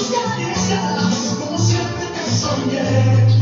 Son tus caricias, como siempre te soñé,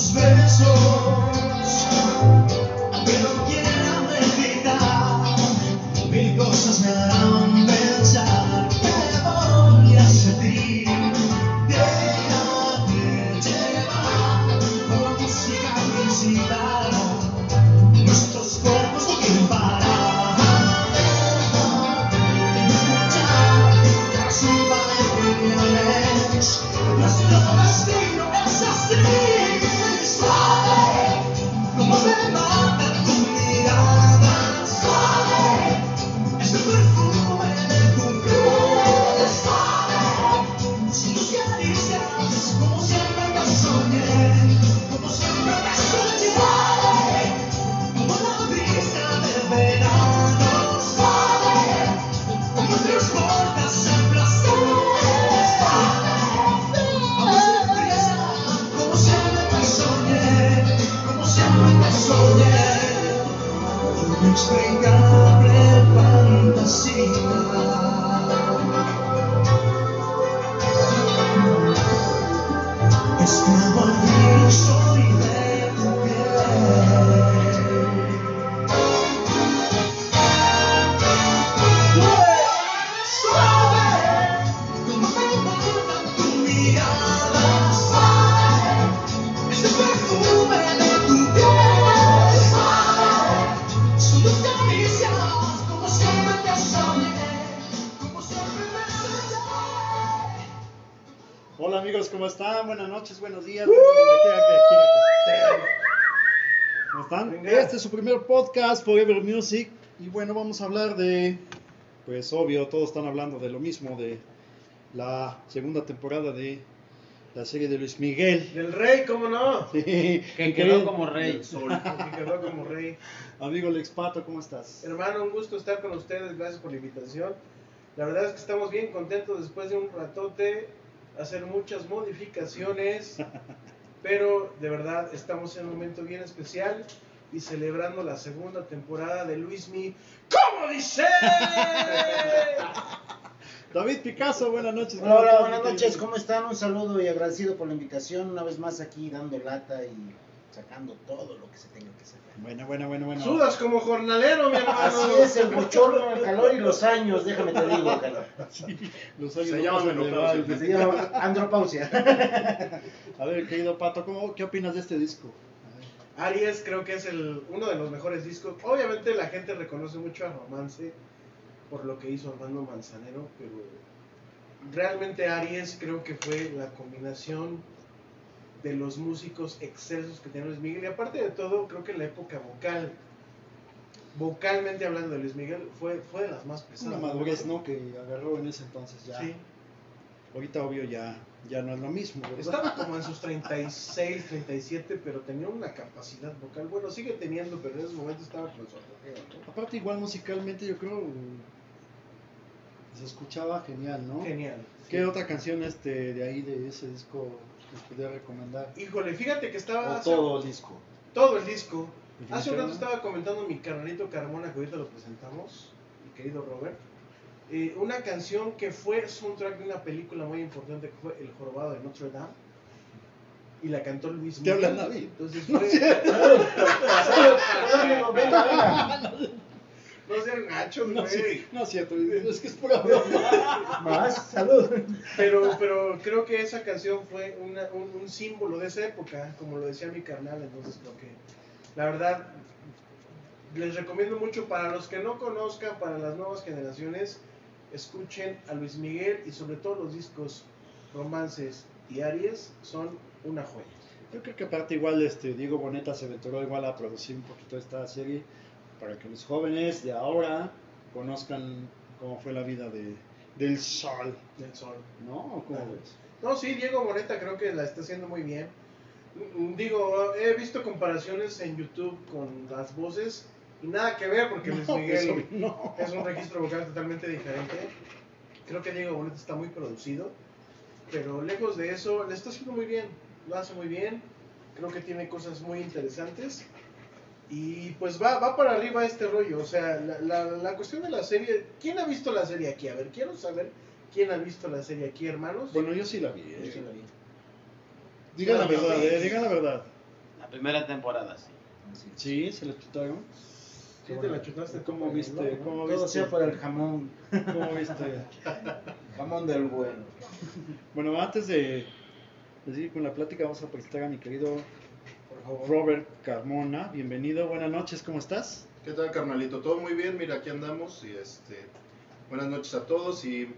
Special Describo el cielo y soy Este es su primer podcast, Forever Music. Y bueno, vamos a hablar de, pues obvio, todos están hablando de lo mismo, de la segunda temporada de la serie de Luis Miguel. Del rey, ¿cómo no? Sí, Que quedó como rey. Que quedó como rey. Amigo Lex Pato, ¿cómo estás? Hermano, un gusto estar con ustedes. Gracias por la invitación. La verdad es que estamos bien contentos después de un ratote hacer muchas modificaciones. Pero de verdad estamos en un momento bien especial y celebrando la segunda temporada de Luismi. ¿Cómo dice? David Picasso, buenas noches. Hola, ¿cómo hola, estás, buenas mi noches? ¿cómo están? Un saludo y agradecido por la invitación. Una vez más aquí dando lata y sacando todo lo que se tenga que sacar. Bueno, bueno, bueno, bueno. Sudas como jornalero, mi hermano. Así es, el bochorno, el calor y los años, déjame te digo, calor. Los años Se llama menopausia. balde. Se llama andropausia. A ver, querido Pato, ¿cómo, ¿qué opinas de este disco? Aries creo que es el, uno de los mejores discos. Obviamente la gente reconoce mucho a Romance por lo que hizo Armando Manzanero, pero realmente Aries creo que fue la combinación de los músicos excelsos que tenía Luis Miguel. Y aparte de todo, creo que la época vocal, vocalmente hablando de Luis Miguel, fue, fue de las más pesadas. Una madurez, ¿no? Que agarró en ese entonces ya. Sí. Ahorita, obvio, ya, ya no es lo mismo, ¿verdad? Estaba como en sus 36, 37, pero tenía una capacidad vocal. Bueno, sigue teniendo, pero en ese momento estaba con su. Aparte, igual musicalmente, yo creo. Se escuchaba genial, ¿no? Genial. ¿Qué sí. otra canción este, de ahí, de ese disco, les podría recomendar? Híjole, fíjate que estaba O hace- todo el disco. todo el disco. Hace un rato estaba comentando mi carnalito Carmona, que ahorita lo presentamos, mi querido Robert, eh, una canción que fue soundtrack de una película muy importante que fue El Jorobado de Notre Dame. Y la cantó Luis ¿Te habla Miguel. nadie? Entonces fue. Venga, venga. No sean gachos, No, güey. no es cierto, es que es pura broma. Más, salud. Pero, pero creo que esa canción fue una- un, un símbolo de esa época, como lo decía mi carnal, entonces creo que la verdad les recomiendo mucho para los que no conozcan, para las nuevas generaciones, escuchen a Luis Miguel y sobre todo los discos Romances y Aries son una joya. Yo creo que aparte igual este Diego Boneta se aventuró igual a producir un poquito esta serie para que los jóvenes de ahora conozcan cómo fue la vida de, del sol, Del sol. ¿no? ¿O ¿Cómo ves? No, sí, Diego Boneta creo que la está haciendo muy bien. Mm, Digo, he visto comparaciones en YouTube con las voces y nada que ver porque Luis Miguel no. es un registro vocal totalmente diferente. Creo que Diego Boneta está muy producido, pero lejos de eso, le está haciendo muy bien, lo hace muy bien. Creo que tiene cosas muy interesantes. Y pues va, va para arriba este rollo. O sea, la, la, la cuestión de la serie. ¿Quién ha visto la serie aquí? A ver, quiero saber quién ha visto la serie aquí, hermanos. Bueno, yo sí la vi. Yo eh. sí la vi. Digan la verdad, eh, digan la verdad. La primera temporada, sí. Sí, se la chutaron. Sí, te la chutaste. ¿Cómo viste? ¿Cómo Todo viste? sea por el jamón. ¿Cómo viste? Jamón del bueno. Bueno, antes de, de seguir con la plática, vamos a presentar a mi querido. Robert Carmona. Bienvenido, buenas noches, ¿cómo estás? ¿Qué tal, carnalito? Todo muy bien, mira, aquí andamos y este, buenas noches a todos y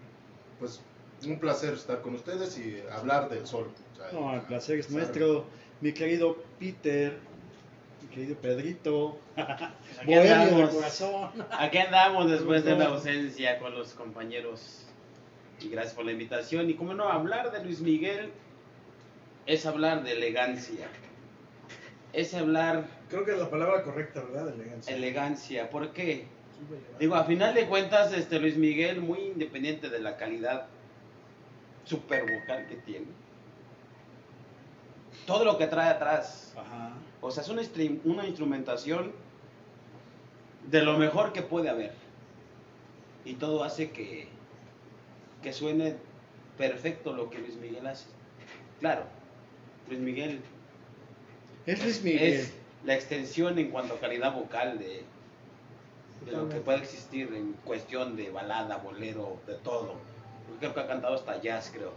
pues un placer estar con ustedes y hablar del sol. o sea, No, el placer es nuestro. Mi querido Peter, querido Pedrito, aquí andamos. corazón. Aquí andamos después de la ausencia con los compañeros. Y gracias por la invitación. Y como no, hablar de Luis Miguel es hablar de elegancia. Es hablar Creo que es la palabra correcta, ¿verdad? Elegancia. elegancia. ¿Por qué? Digo, a final de cuentas, este Luis Miguel, muy independiente de la calidad super vocal que tiene, todo lo que trae atrás, Ajá. o sea, es una, una instrumentación de lo mejor que puede haber. Y todo hace que, que suene perfecto lo que Luis Miguel hace. Claro, Luis Miguel Es Luis Miguel. es la extensión en cuanto a calidad vocal de, de lo que puede existir en cuestión de balada, bolero, de todo. Creo que ha cantado hasta jazz, creo.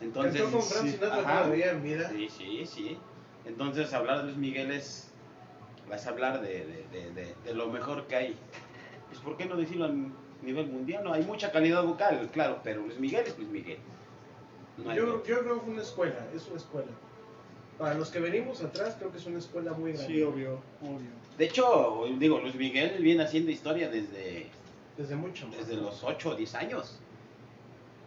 Entonces, Cantó con Frank sí. Sinatra Ajá. todavía en vida. sí, sí, sí. Entonces, hablar de Luis Miguel es, es hablar de, de- de- de- de lo mejor que hay. Pues, ¿por qué no decirlo a nivel mundial? No, hay mucha calidad vocal, claro, pero Luis Miguel es Luis Miguel. No Yo, yo creo que fue una escuela, es una escuela. Para los que venimos atrás, creo que es una escuela muy grande. Sí, obvio, obvio. De hecho, digo, Luis Miguel viene haciendo historia desde, Desde mucho más. desde los 8 o 10 años.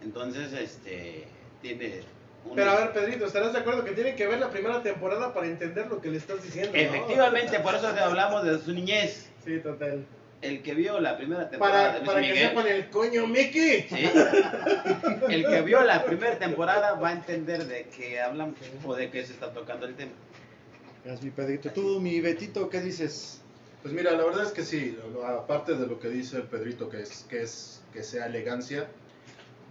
Entonces, este, tiene... un- Pero a ver, Pedrito, ¿estarás de acuerdo que tiene que ver la primera temporada para entender lo que le estás diciendo? no? Efectivamente, por eso te hablamos de su niñez. Sí, total. El que vio la primera temporada de Para, Luis para que sepan el coño, Mickey. ¿sí? el que vio la primera temporada va a entender de qué hablan o de qué se está tocando el tema. Gracias, mi Pedrito. Tú, mi Betito, ¿qué dices? Pues mira, la verdad es que sí, aparte de lo que dice el Pedrito, que es que, es, que sea elegancia,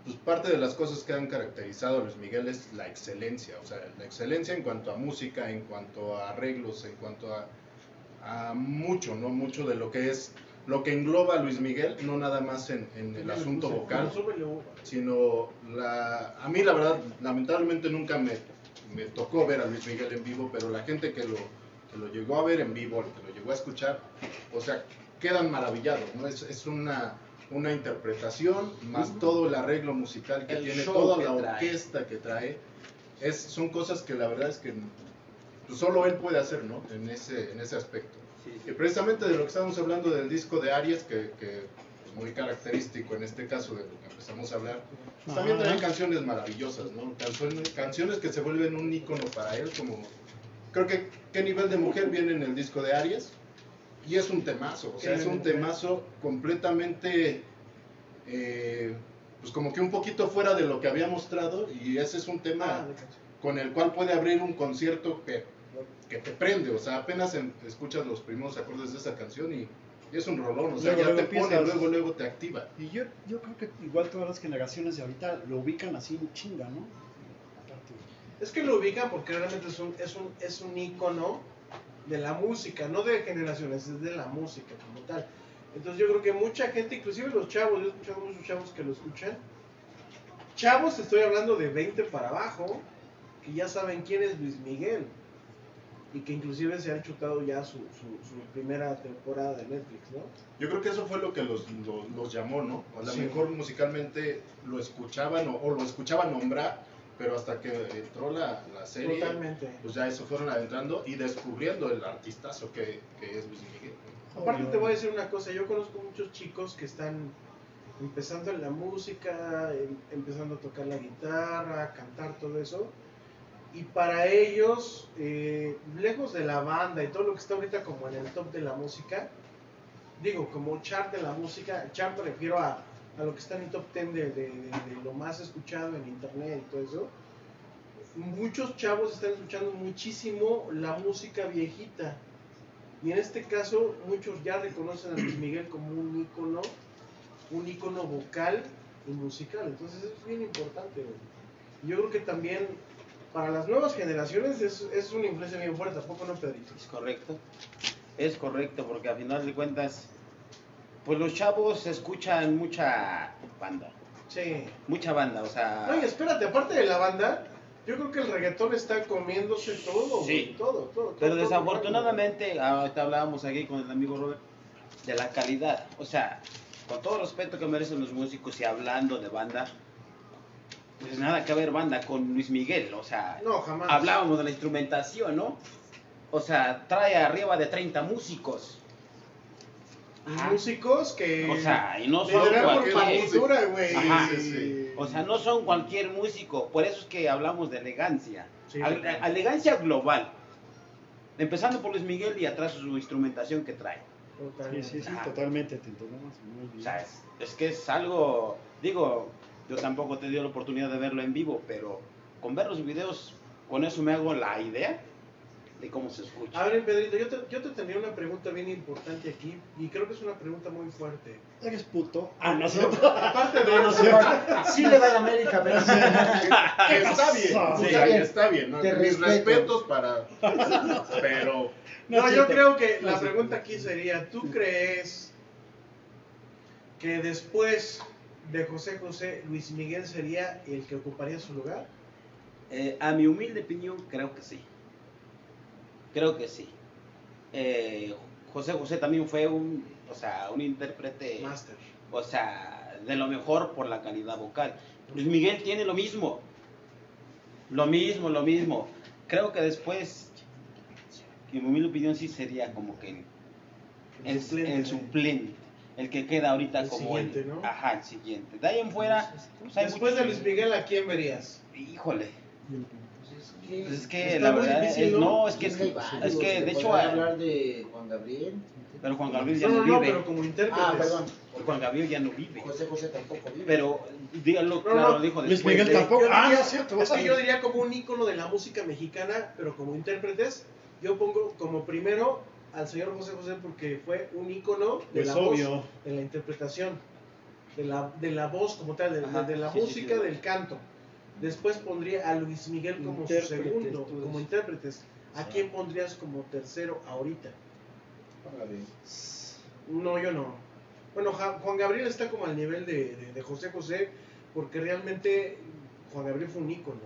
pues parte de las cosas que han caracterizado a Luis Miguel es la excelencia, o sea, la excelencia en cuanto a música, en cuanto a arreglos, en cuanto a, a mucho, ¿no? Mucho de lo que es, lo que engloba a Luis Miguel, no nada más en, en el asunto vocal, sino la, a mí la verdad, lamentablemente nunca me, me tocó ver a Luis Miguel en vivo, pero la gente que lo, que lo llegó a ver en vivo, que lo llegó a escuchar, o sea, quedan maravillados, ¿no? Es, es una, una interpretación, más todo el arreglo musical que El tiene, toda que la trae. orquesta que trae, es, son cosas que la verdad es que solo él puede hacer, ¿no? En ese, en ese aspecto. Y precisamente de lo que estamos hablando del disco de Aries, que, que es muy característico en este caso de lo que empezamos a hablar, pues también Ajá. traen canciones maravillosas, ¿no? Canciones, canciones que se vuelven un ícono para él, como creo que qué nivel de mujer viene en el disco de Aries, y es un temazo, o sea, ¿Qué es un temazo completamente, eh, pues como que un poquito fuera de lo que había mostrado, y ese es un tema Ah, con el cual puede abrir un concierto que, que te prende, o sea, apenas en- escuchas los primeros acordes de esa canción y Y es un rolón, o sea, Luego, ya luego te pone, empiezas- luego, luego te activa. Y yo, yo creo que igual todas las generaciones de ahorita lo ubican así en chinga, ¿no? Aparte. Es que lo ubican porque realmente es un, es un, es un ícono de la música, no de generaciones, es de la música como tal. Entonces yo creo que mucha gente, inclusive los chavos, yo he escuchado muchos chavos que lo escuchan. Chavos, estoy hablando de 20 para abajo, que ya saben quién es Luis Miguel. Y que inclusive se han chutado ya su, su, su primera temporada de Netflix, ¿no? Yo creo que eso fue lo que los, los, los llamó, ¿no? A lo Sí. mejor musicalmente lo escuchaban o, o lo escuchaban nombrar, pero hasta que entró la, la serie, Totalmente. pues ya eso fueron adentrando y descubriendo el artistazo que, que es Luis Miguel. Aparte te voy a decir una cosa, yo conozco muchos chicos que están empezando en la música, em- empezando a tocar la guitarra, a cantar todo eso, y para ellos, eh, lejos de la banda y todo lo que está ahorita como en el top de la música, digo, como chart de la música, chart me refiero a, a lo que está en el top 10 de, de- de- de lo más escuchado en internet y todo eso, muchos chavos están escuchando muchísimo la música viejita. Y en este caso, muchos ya reconocen a Luis Miguel como un ícono, un ícono vocal y musical. Entonces es bien importante. Yo creo que también para las nuevas generaciones es, es una influencia bien fuerte, tampoco no, Pedrito? Es correcto. Es correcto, porque a final de cuentas, pues los chavos escuchan mucha banda. Sí. Mucha banda, o sea. No, y espérate, aparte de la banda, yo creo que el reggaetón está comiéndose todo, Sí. todo, todo, todo, Pero todo, desafortunadamente, ahorita hablábamos aquí con el amigo Robert, de la calidad. O sea, con todo el respeto que merecen los músicos y hablando de banda, pues nada que ver banda con Luis Miguel. O sea, No, jamás. hablábamos de la instrumentación, ¿no? O sea, trae arriba de 30 músicos. Ajá. Músicos que... O sea, y no son cualquier. güey. Sí, sí, O sea, no son cualquier músico. Por eso es que hablamos de elegancia. Sí. Al- elegancia global. Empezando por Luis Miguel y atrás su instrumentación que trae. Sí, Totalmente. sí, sí, Ajá. totalmente te entendemos muy bien. O sea, es, es que es algo, digo, yo tampoco te dio la oportunidad de verlo en vivo, pero con ver los videos, con eso me hago la idea de cómo se escucha. A ver, Pedrito, yo te, yo te tendría una pregunta bien importante aquí, y creo que es una pregunta muy fuerte. ¿Eres puto? Ah, no es cierto. Aparte de No, no. Sí le va a la América, pero Que está bien, Sí. está bien, ¿no? Te Mis respeto. respetos para... Pero No no, yo creo que No la pregunta aquí sería, ¿tú crees que después de José José, Luis Miguel sería el que ocuparía su lugar? Eh, a mi humilde opinión, creo que sí. Creo que sí. Eh, José José también fue un, o sea, un intérprete, Master. o sea, de lo mejor por la calidad vocal. Luis Miguel tiene lo mismo. Lo mismo, lo mismo. Creo que después, en mi opinión, sí sería como que el, el, suplente. el suplente, el que queda ahorita El como el, siguiente, ¿no? ajá, el siguiente. De ahí en fuera, pues Después de Luis Miguel, ¿a quién verías? híjole, Pues pues es que la verdad, difícil, es- ¿no? no, es que, Es que hay varios, es que se de hecho, a- hablar de Juan Gabriel. pero Juan Gabriel ya No, no, no, no, vive, pero como intérprete. Ah, perdón. Juan Gabriel ya no vive, José José tampoco vive. pero dígalo, No, claro, dijo Luis después Miguel de- tampoco. Ah, es cierto. Es que yo diría como un ícono de la música mexicana, pero como intérpretes, yo pongo como primero al señor José José porque fue un ícono de Pues la obvio. voz, de la interpretación, de la, de la voz como tal, de, Ajá, de la sí, sí, música, sí. del canto. Después pondría a Luis Miguel como su segundo, como intérpretes. ¿A quién pondrías como tercero ahorita? Juan Gabriel. No, yo no. Bueno, Juan Gabriel está como al nivel de, de- de José José, porque realmente Juan Gabriel fue un ícono,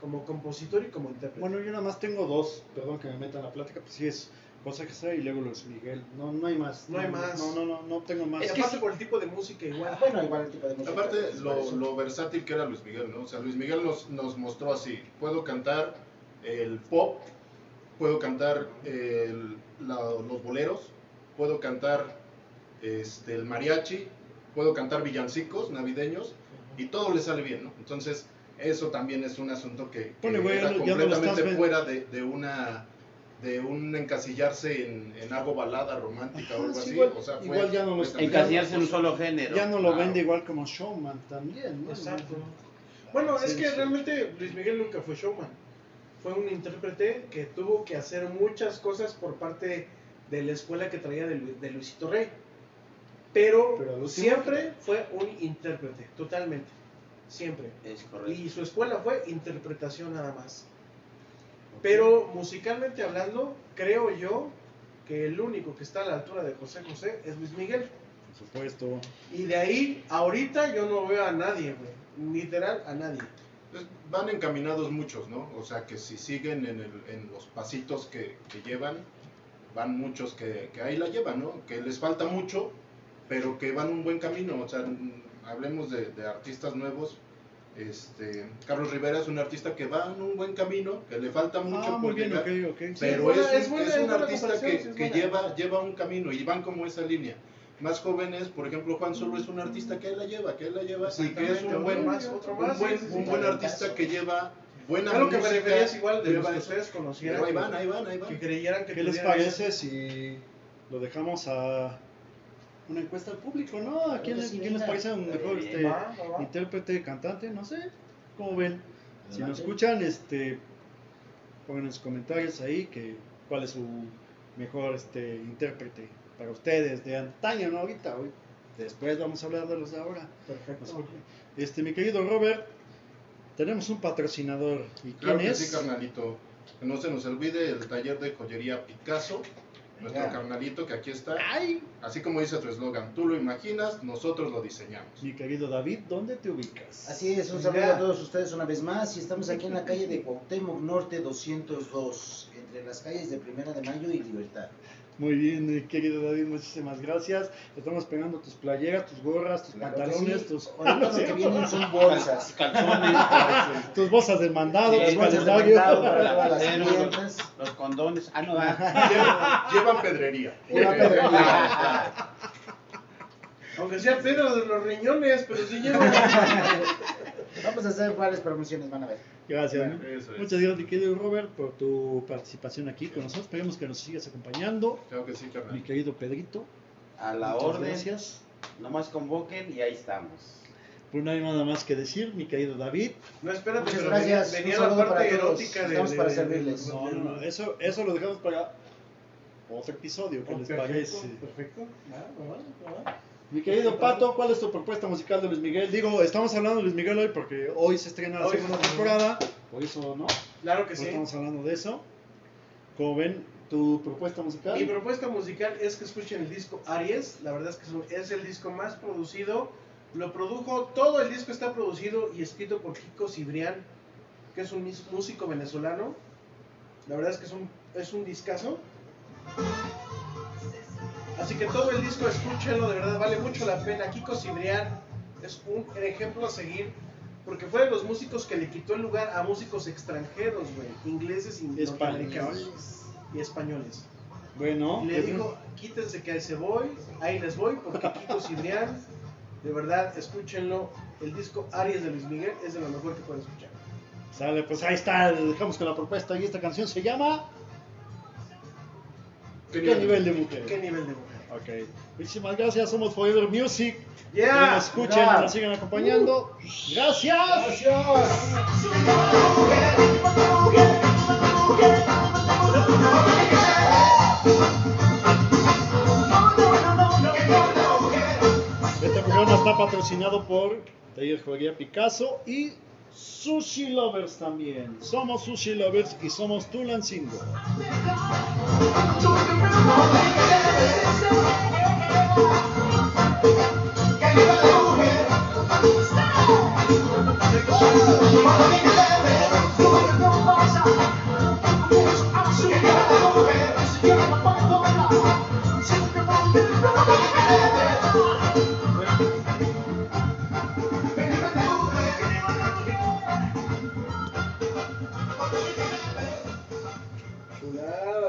como compositor y como intérprete. Bueno, yo nada más tengo dos, perdón que me meta en la plática, pues sí es José José y luego Luis Miguel. No, no hay más. No hay más. No, no, no, no tengo más. y es que aparte sí. por el tipo de música igual. Ah, bueno, igual el tipo de música. Aparte, lo, lo versátil que era Luis Miguel, ¿no? O sea, Luis Miguel nos, nos mostró así, puedo cantar el pop, puedo cantar el- la- los boleros, puedo cantar este, el mariachi, puedo cantar villancicos navideños y todo le sale bien, ¿no? Entonces, eso también es un asunto que, no- no estás completamente fuera de, de una de un encasillarse en, en algo balada romántica o algo sí, así. igual- o sea, fue igual ya no lo- encasillarse en un solo género. Ya no lo Claro. vende igual como showman también, ¿no? Exacto. Bueno, es que sí. realmente Luis Miguel nunca fue showman. Fue un intérprete que tuvo que hacer muchas cosas por parte de la escuela que traía de, Lu- de Luisito Rey. pero, Pero siempre fue un intérprete, totalmente, siempre. Es correcto. Y su escuela fue interpretación nada más. Pero musicalmente hablando, creo yo que el único que está a la altura de José José es Luis Miguel. Por supuesto. Y de ahí, ahorita yo no veo a nadie, güey. Literal, a nadie. Pues, van encaminados muchos, ¿no? O sea, que si siguen en, el- en los pasitos que, que llevan, van muchos que, que ahí la llevan, ¿no? Que les falta mucho, pero que van un buen camino. O sea, hablemos de, de artistas nuevos. Este, Carlos Rivera es un artista que va en un buen camino, que le falta mucho Ah, por bien, llegar, ok, ok. Sí, pero es buena- es, es un, buena- es es un artista que, sí, es que lleva, lleva un camino y van como esa línea. Más jóvenes, por ejemplo, Juan Solo es un artista que él la lleva, que él la lleva y que es un buen, otro más, otro un más, buen, sí, sí, un buen artista que lleva buena A lo que me música, refería es igual de los que ustedes conocieran. Pero ahí que- van, ahí van, ahí Que van. creyeran que ¿Qué les parece si lo dejamos a una encuesta al público, ¿no? ¿A quién, les parece un mejor Bien, este, va, va, va. intérprete, cantante? No sé. ¿Cómo ven? Si nos escuchan, este, pongan en sus comentarios ahí que cuál es su mejor este, intérprete para ustedes de antaño, no ahorita. hoy. Después vamos a hablar de los de ahora. Perfecto. Este, mi querido Robert, tenemos un patrocinador. ¿Y quién Claro que es? sí, carnalito. Que no se nos olvide el taller de joyería Picasso. Nuestro Venga. carnalito que aquí está. Ay, Así como dice tu eslogan, tú lo imaginas, nosotros lo diseñamos. mi querido David, ¿dónde te ubicas? Así es, un saludo a todos ustedes una vez más. Y estamos aquí en la calle de Cuauhtémoc Norte 202, entre las calles de Primera de Mayo y Libertad. Muy bien, mi querido David, muchísimas gracias. Estamos pegando tus playeras, tus gorras, tus Claro pantalones, sí. tus, Ahorita lo que vienen son bolsas. Calzones, tus bolsas de mandado, Sí, tus calendarios. los condones. Ah, no. Llevan, llevan pedrería. Una pedrería. Aunque sea Pedro de los riñones, pero sí lleva. Vamos a hacer varias promociones, van a ver. Gracias. Bueno, eso es. Muchas gracias, mi querido Robert, por tu participación aquí con nosotros. Esperemos que nos sigas acompañando. Claro que sí, Mi carnal. querido Pedrito. A la muchas orden. Gracias. Nomás convoquen y ahí estamos. Pues no hay nada más que decir, mi querido David. No, espérate, Muchas pero gracias. venía, la parte erótica de. Estamos de- para servirles. No, no, no, eso, eso lo dejamos para otro episodio, ¿qué Oh, les perfecto, parece? Perfecto. Va, va, va. Mi querido Pato, ¿cuál es tu propuesta musical de Luis Miguel? Digo, estamos hablando de Luis Miguel hoy porque hoy se estrena la Hoy. segunda temporada, por eso, ¿no? Claro que sí. estamos hablando de eso. Como ven, tu propuesta musical. Mi propuesta musical es que escuchen el disco Aries. La verdad es que es el disco más producido. Lo produjo, todo el disco está producido y escrito por Kiko Cibrián, que es un músico venezolano. La verdad es que es un, es un discazo. Así que todo el disco escúchenlo, de verdad vale mucho la pena. Kiko Cibrián es un ejemplo a seguir. Porque fue de los músicos que le quitó el lugar a músicos extranjeros, güey. Ingleses y. Españoles. Y españoles. Bueno, Y le pues, dijo, quítense que ahí se voy, ahí les voy, porque Kiko Cibrián, de verdad, escúchenlo. El disco Aries de Luis Miguel es de lo mejor que pueden escuchar. sale, pues ahí está, dejamos con la propuesta y esta canción se llama ¿Qué, nivel de mujer? ¿Qué nivel de mujer? Ok, muchísimas gracias, somos Forever Music. Que ¡Yeah! nos escuchen y nos sigan acompañando. Gracias. Este programa está patrocinado por Taller Joyería Picasso y sushi lovers también. Somos sushi lovers y somos Tulancingo. ¡Gracias!